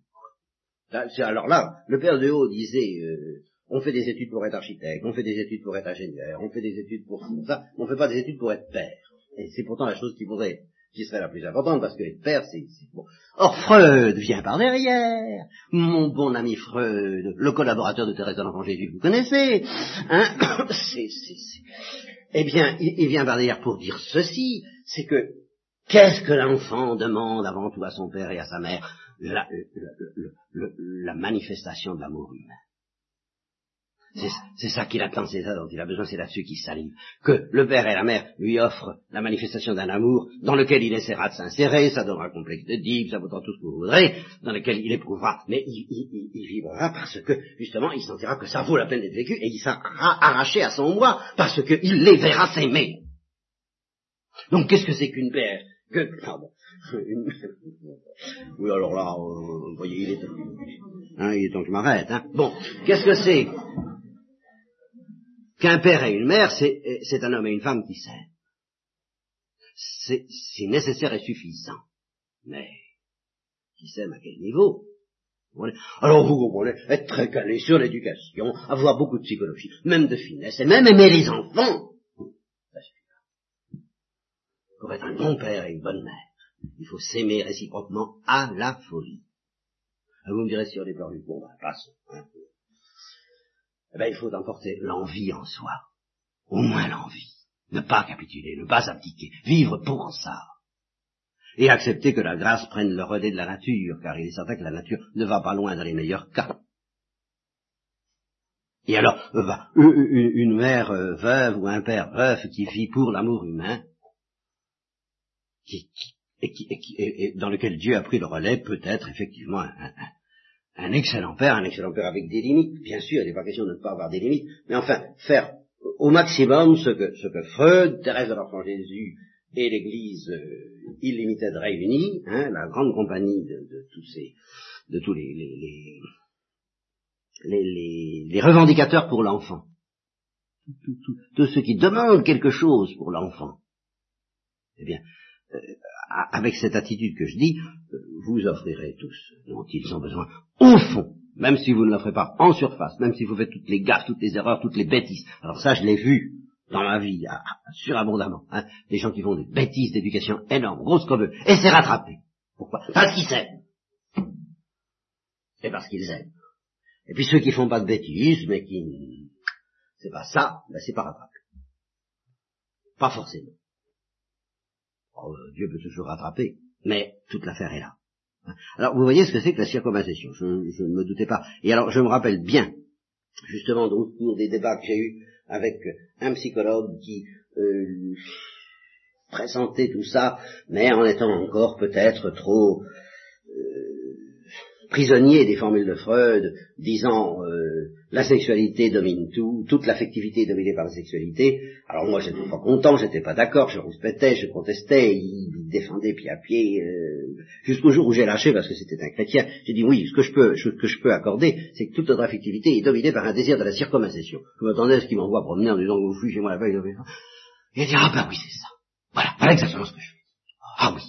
S1: alors là, le père de Haut disait, euh, on fait des études pour être architecte, on fait des études pour être ingénieur, on fait des études pour ça, on ne fait pas des études pour être père. Et c'est pourtant la chose qui pourrait, qui serait la plus importante, parce que être père, c'est bon. Or, Freud vient par derrière. Mon bon ami Freud, le collaborateur de Thérèse de l'Enfant Jésus, vous connaissez, hein c'est, Eh bien, il, vient par derrière pour dire ceci, c'est que qu'est-ce que l'enfant demande avant tout à son père et à sa mère? La manifestation de l'amour humain. C'est ça qu'il attend, c'est ça dont il a besoin, c'est là-dessus qu'il salive. Que le père et la mère lui offrent la manifestation d'un amour dans lequel il essaiera de s'insérer, ça donnera un complexe de deep, ça vaudra tout ce que vous voudrez, dans lequel il éprouvera, mais il, il, vibrera parce que, justement, il sentira que ça vaut la peine d'être vécu et il sera arraché à son moi parce qu'il les verra s'aimer. Donc qu'est-ce que c'est qu'une père que, pardon, oui alors là, euh, vous voyez, il est, hein, il est temps que je m'arrête. Hein. Bon, qu'est-ce que c'est Qu'un père et une mère, c'est un homme et une femme qui s'aiment. C'est nécessaire et suffisant. Mais, qui s'aiment à quel niveau? Alors vous comprenez, être très calé sur l'éducation, avoir beaucoup de psychologie, même de finesse, et même aimer les enfants. Pour être un bon père et une bonne mère, il faut s'aimer réciproquement à la folie. Vous me direz si on est perdu, bon, ben, passons. Hein eh bien, il faut emporter l'envie en soi. Au moins l'envie. Ne pas capituler, ne pas abdiquer, vivre pour ça. Et accepter que la grâce prenne le relais de la nature, car il est certain que la nature ne va pas loin dans les meilleurs cas. Et alors, euh, une mère euh, veuve ou un père veuf qui vit pour l'amour humain, qui, et, qui, et, dans lequel Dieu a pris le relais, peut être effectivement un, excellent père, un excellent père avec des limites, bien sûr, il n'est pas question de ne pas avoir des limites, mais enfin, faire au maximum ce que, Freud, Thérèse de l'Enfant Jésus et l'Église euh, illimitée réunie, hein, la grande compagnie de, de, tous ces, de tous les, les, les, les, revendicateurs pour l'enfant, tous ceux qui demandent quelque chose pour l'enfant, eh bien, avec cette attitude que je dis, euh, vous offrirez tous dont ils ont besoin, au fond, même si vous ne l'offrez pas en surface, même si vous faites toutes les gaffes, toutes les erreurs, toutes les bêtises. Alors ça, je l'ai vu dans ma vie, surabondamment, hein, des gens qui font des bêtises d'éducation énormes, grosses comme eux, et c'est rattrapé. Pourquoi? Parce qu'ils s'aiment. Et parce qu'ils aiment. Et puis ceux qui font pas de bêtises, mais qui... C'est pas ça, ben c'est pas rattrapé. Pas forcément. Oh, Dieu peut toujours rattraper, mais toute l'affaire est là. Alors vous voyez ce que c'est que la circonvallation, je, ne me doutais pas. Et alors je me rappelle bien, justement au cours des débats que j'ai eus avec un psychologue qui euh, présentait tout ça, mais en étant encore peut-être trop prisonnier des formules de Freud, disant euh, la sexualité domine tout, toute l'affectivité est dominée par la sexualité. Alors moi j'étais pas content, j'étais pas d'accord, je respectais, je contestais, il, défendait pied à pied, euh, jusqu'au jour où j'ai lâché parce que c'était un chrétien. J'ai dit oui, ce que je peux, ce que je peux accorder, c'est que toute notre affectivité est dominée par un désir de la circoncision. Je m'attendais à ce qu'il m'envoie promener en disant vous fuyez chez moi la veille, il a dit ah ben oui c'est ça. Voilà, voilà exactement ce que je fais. Ah oui.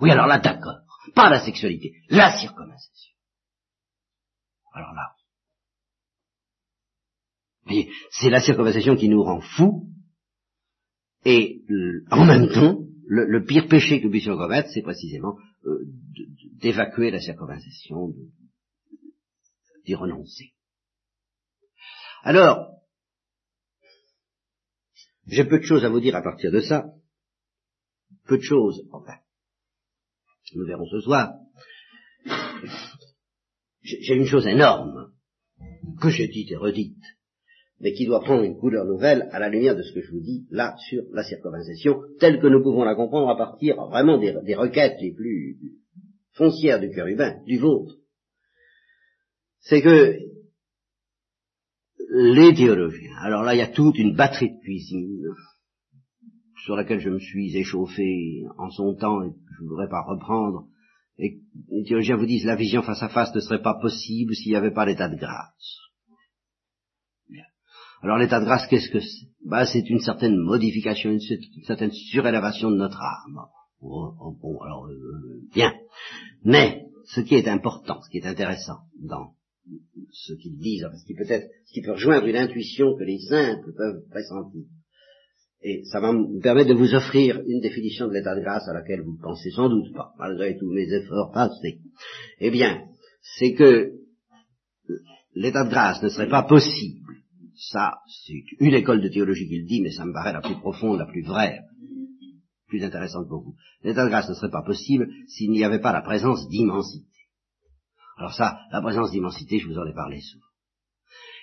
S1: Oui alors là d'accord. Pas la sexualité, la circoncisation. Alors là, c'est la circoncisation qui nous rend fous, et en même temps, le, pire péché que puissions commettre, c'est précisément euh, d'évacuer la circoncisation, d'y renoncer. Alors, j'ai peu de choses à vous dire à partir de ça, peu de choses, enfin, nous verrons ce soir, j'ai une chose énorme que j'ai dite et redite, mais qui doit prendre une couleur nouvelle à la lumière de ce que je vous dis là sur la circonvalesation, telle que nous pouvons la comprendre à partir vraiment des, des requêtes les plus foncières du cœur humain, du vôtre. C'est que les théologiens, alors là il y a toute une batterie de cuisine, sur laquelle je me suis échauffé en son temps et que je ne voudrais pas reprendre, et les théologiens vous disent la vision face à face ne serait pas possible s'il n'y avait pas l'état de grâce. Alors l'état de grâce, qu'est-ce que c'est? Bah, C'est une certaine modification, une, certaine surélévation de notre âme. Oh, oh, bon, alors, euh, bien. Mais, ce qui est important, ce qui est intéressant dans ce qu'ils disent, ce qui peut être, ce qui peut rejoindre une intuition que les simples peuvent pressentir, et ça va me permettre de vous offrir une définition de l'état de grâce à laquelle vous ne pensez sans doute pas, malgré tous mes efforts passés. Eh bien, c'est que l'état de grâce ne serait pas possible. Ça, c'est une école de théologie qui le dit, mais ça me paraît la plus profonde, la plus vraie, plus intéressante pour vous. L'état de grâce ne serait pas possible s'il n'y avait pas la présence d'immensité. Alors ça, la présence d'immensité, je vous en ai parlé souvent.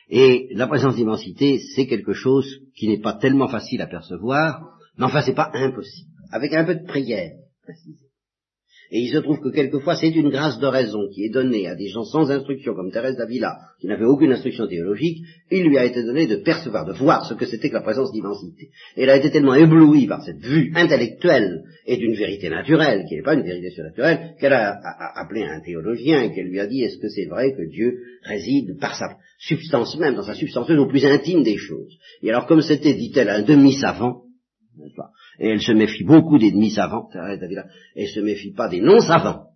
S1: Et la présence d'immensité, c'est quelque chose qui n'est pas tellement facile à percevoir, mais enfin c'est pas impossible. Avec un peu de prière. Et il se trouve que quelquefois c'est une grâce de raison qui est donnée à des gens sans instruction, comme Thérèse d'Avila, qui n'avait aucune instruction théologique, il lui a été donné de percevoir, de voir ce que c'était que la présence d'immensité. Et elle a été tellement éblouie par cette vue intellectuelle et d'une vérité naturelle, qui n'est pas une vérité surnaturelle, qu'elle a, appelé un théologien et qu'elle lui a dit est-ce que c'est vrai que Dieu réside par sa substance même, dans sa substance au plus intime des choses? Et alors comme c'était, dit-elle, un demi-savant, et elle se méfie beaucoup des demi-savants, et se méfie pas des non-savants.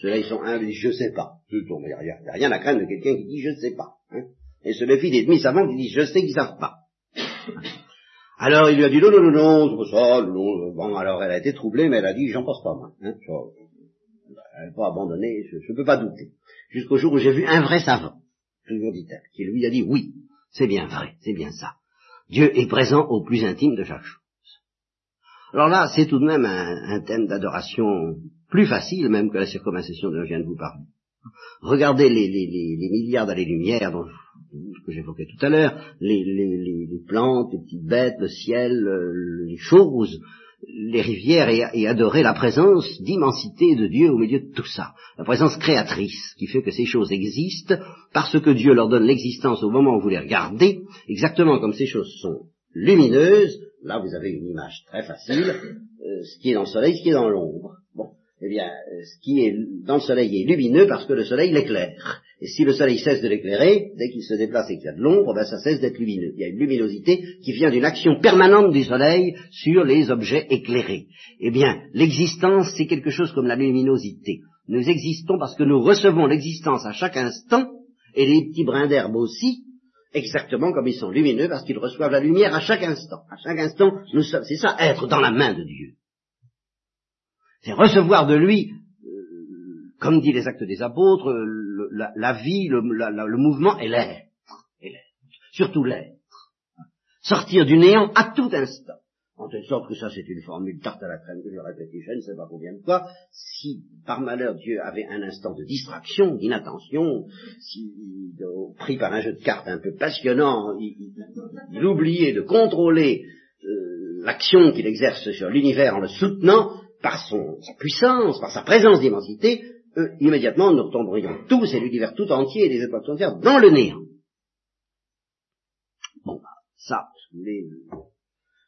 S1: Ceux-là, ils sont un, je sais pas. Il n'y a, rien à craindre de quelqu'un qui dit je sais pas. Hein. Se méfie des demi-savants qui disent je sais qu'ils savent pas. Alors il lui a dit non, non, non, non, c'est pas ça, non, bon, alors elle a été troublée, mais elle a dit j'en pense pas moi. Hein, elle n'a pas abandonné, je ne peux pas douter. Jusqu'au jour où j'ai vu un vrai savant, toujours dit-elle, qui lui a dit oui, c'est bien vrai, c'est bien ça. Dieu est présent au plus intime de chaque chose. Alors là, c'est tout de même un, thème d'adoration plus facile même que la circumcision dont je viens de vous parler. Regardez les, milliards d'années-lumière que j'évoquais tout à l'heure, les, plantes, les petites bêtes, le ciel, les choses, les rivières et, adorer la présence d'immensité de Dieu au milieu de tout ça. La présence créatrice qui fait que ces choses existent parce que Dieu leur donne l'existence au moment où vous les regardez, exactement comme ces choses sont lumineuses. Là, vous avez une image très facile, euh, ce qui est dans le soleil, ce qui est dans l'ombre. Bon, eh bien, euh, ce qui est dans le soleil est lumineux parce que le soleil l'éclaire. Et si le soleil cesse de l'éclairer, dès qu'il se déplace et qu'il y a de l'ombre, ben ça cesse d'être lumineux. Il y a une luminosité qui vient d'une action permanente du soleil sur les objets éclairés. Eh bien, l'existence, c'est quelque chose comme la luminosité. Nous existons parce que nous recevons l'existence à chaque instant, et les petits brins d'herbe aussi, exactement comme ils sont lumineux parce qu'ils reçoivent la lumière à chaque instant. À chaque instant, nous sommes, c'est ça, être dans la main de Dieu. C'est recevoir de lui, euh, comme dit les actes des apôtres, la, vie, le, le mouvement et l'être. Surtout l'être. Sortir du néant à tout instant. En telle sorte que ça c'est une formule tarte à la crème que je répète, je ne sais pas combien de fois, si par malheur Dieu avait un instant de distraction, d'inattention, si pris par un jeu de cartes un peu passionnant, il, oubliait de contrôler euh, l'action qu'il exerce sur l'univers en le soutenant par son, sa puissance, par sa présence d'immensité, euh, immédiatement nous retomberions tous et l'univers tout entier et les époques entières dans le néant. Bon, ça, vous voulez,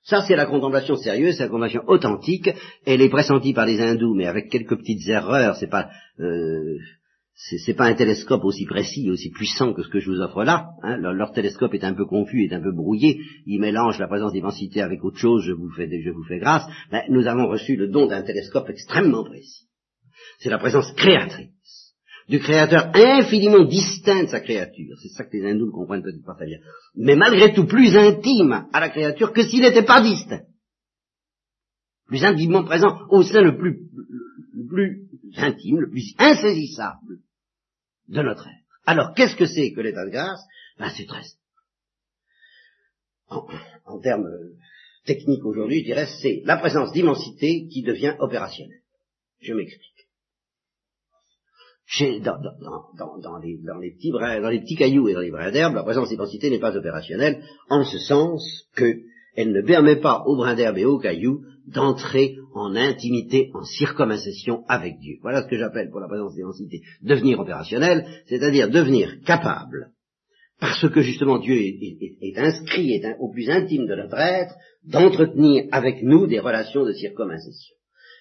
S1: ça, c'est la contemplation sérieuse, c'est la contemplation authentique. Elle est pressentie par les hindous, mais avec quelques petites erreurs. C'est pas, euh, c'est pas un télescope aussi précis, aussi puissant que ce que je vous offre là. Hein. Leur, télescope est un peu confus, est un peu brouillé. Il mélange la présence d'immensité avec autre chose. Je vous fais, je vous fais grâce. Mais nous avons reçu le don d'un télescope extrêmement précis. C'est la présence créatrice du créateur infiniment distinct de sa créature. C'est ça que les hindous ne comprennent peut-être pas très bien. Mais malgré tout plus intime à la créature que s'il n'était pas distinct. Plus intimement présent au sein le plus, le plus intime, le plus insaisissable de notre être. Alors, qu'est-ce que c'est que l'état de grâce? Ben, C'est très... En, en termes techniques aujourd'hui, je dirais, c'est la présence d'immensité qui devient opérationnelle. Je m'explique dans, les, petits cailloux et dans les brins d'herbe, la présence d'identité n'est pas opérationnelle, en ce sens qu'elle ne permet pas aux brins d'herbe et aux cailloux d'entrer en intimité, en circumcision avec Dieu. Voilà ce que j'appelle pour la présence d'identité devenir opérationnel, c'est-à-dire devenir capable, parce que justement Dieu est, inscrit, est au plus intime de notre être, d'entretenir avec nous des relations de circumcision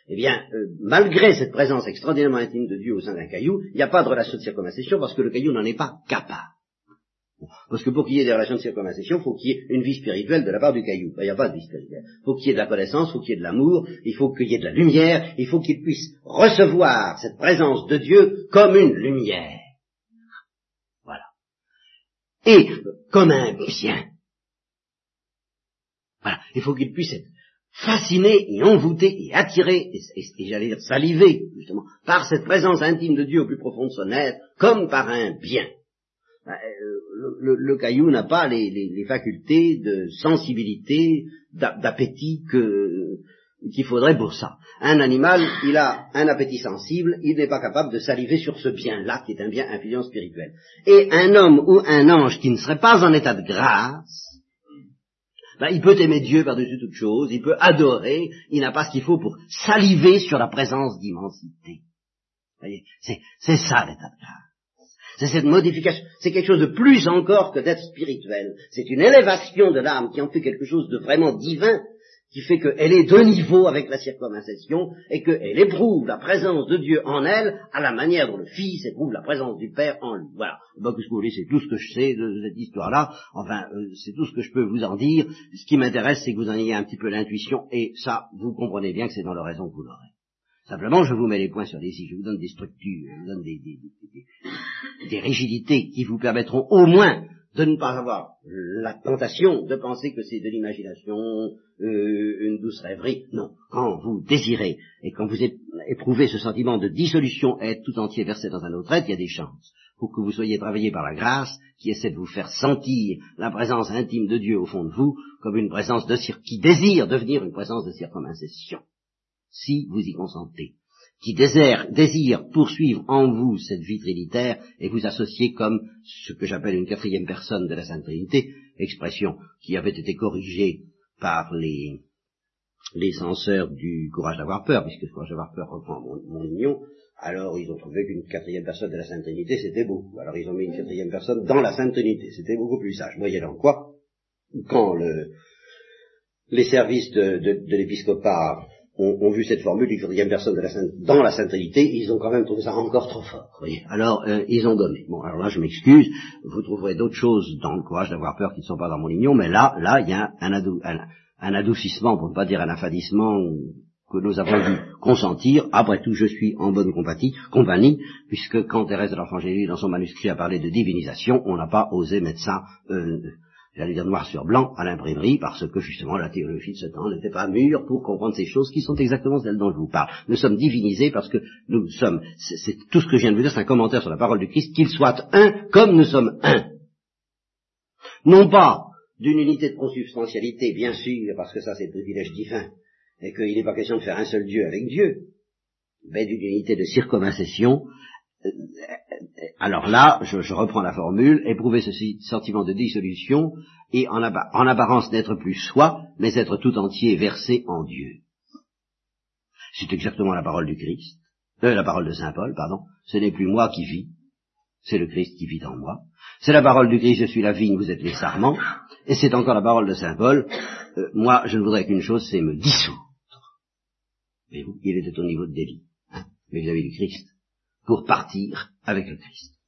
S1: eh bien, euh, malgré cette présence extraordinairement intime de Dieu au sein d'un caillou, il n'y a pas de relation de circumcision parce que le caillou n'en est pas capable. Parce que pour qu'il y ait des relations de circumcision, il faut qu'il y ait une vie spirituelle de la part du caillou. Ben, il n'y a pas de vie spirituelle. Il faut qu'il y ait de la connaissance, il faut qu'il y ait de l'amour, il faut qu'il y ait de la lumière, il faut qu'il puisse recevoir cette présence de Dieu comme une lumière. Voilà. Et comme un bien. Voilà. Il faut qu'il puisse être fasciné et envoûté et attiré, et, j'allais dire salivé, justement, par cette présence intime de Dieu au plus profond de son être, comme par un bien. Ben, euh, le, caillou n'a pas les, facultés de sensibilité, d'appétit qu'il faudrait pour ça. Un animal, il a un appétit sensible, il n'est pas capable de saliver sur ce bien-là, qui est un bien infiniment spirituel. Et un homme ou un ange qui ne serait pas en état de grâce, ben, il peut aimer Dieu par-dessus toute chose, il peut adorer, il n'a pas ce qu'il faut pour saliver sur la présence d'immensité. c'est ça l'état de. C'est cette modification, c'est quelque chose de plus encore que d'être spirituel. C'est une élévation de l'âme qui en fait quelque chose de vraiment divin, qui fait qu'elle est de niveau avec la circumcision et qu'elle éprouve la présence de Dieu en elle à la manière dont le Fils éprouve la présence du Père en lui. Voilà. Bah, que vous c'est tout ce que je sais de cette histoire-là. Enfin, euh, c'est tout ce que je peux vous en dire. Ce qui m'intéresse, c'est que vous en ayez un petit peu l'intuition et ça, vous comprenez bien que c'est dans l'oraison que vous l'aurez. Simplement, je vous mets les points sur les i, je vous donne des structures, je vous donne des, des rigidités qui vous permettront au moins de ne pas avoir la tentation de penser que c'est de l'imagination, euh, une douce rêverie. Non, quand vous désirez et quand vous éprouvez ce sentiment de dissolution et être tout entier versé dans un autre être, il y a des chances. Pour que vous soyez travaillé par la grâce qui essaie de vous faire sentir la présence intime de Dieu au fond de vous comme une présence de qui désire devenir une présence de circumcision, si vous y consentez qui désire, poursuivre en vous cette vie trinitaire et vous associer comme ce que j'appelle une quatrième personne de la Sainte Trinité, expression qui avait été corrigée par les, les censeurs du courage d'avoir peur, puisque le courage d'avoir peur reprend mon, mon union, alors ils ont trouvé qu'une quatrième personne de la Sainte Trinité, c'était beau. Alors ils ont mis une quatrième personne dans la Sainte Trinité, c'était beaucoup plus sage. Moyennant quoi, quand le, les services de, de, de l'épiscopat ont, ont, vu cette formule du quatrième personne de la Sainte, dans la Sainte Trinité, ils ont quand même trouvé ça encore trop fort. Alors euh, ils ont donné. Bon, alors là je m'excuse, vous trouverez d'autres choses dans le courage d'avoir peur qui ne sont pas dans mon union, mais là, là, il y a un, adou un, un adoucissement, pour ne pas dire un affadissement que nous avons dû consentir. Après tout, je suis en bonne compagnie, puisque quand Thérèse de l'Enfant dans son manuscrit, a parlé de divinisation, on n'a pas osé mettre ça, euh, j'allais dire noir sur blanc, à l'imprimerie, parce que justement la théologie de ce temps n'était pas mûre pour comprendre ces choses qui sont exactement celles dont je vous parle. Nous sommes divinisés parce que nous sommes, c'est tout ce que je viens de vous dire, c'est un commentaire sur la parole du Christ, qu'il soit un comme nous sommes un. Non pas d'une unité de consubstantialité, bien sûr, parce que ça c'est le privilège divin, et qu'il n'est pas question de faire un seul Dieu avec Dieu, mais d'une unité de circomincession. Euh, alors là, je, reprends la formule, éprouver ce sentiment de dissolution et en, en apparence n'être plus soi, mais être tout entier versé en Dieu. C'est exactement la parole du Christ, euh, la parole de Saint Paul, pardon. Ce n'est plus moi qui vis, c'est le Christ qui vit en moi. C'est la parole du Christ, je suis la vigne, vous êtes les sarments. Et c'est encore la parole de Saint Paul, euh, moi je ne voudrais qu'une chose, c'est me dissoudre. Mais vous, il était au niveau de délit, hein, vis-à-vis du Christ, pour partir avec le Christ.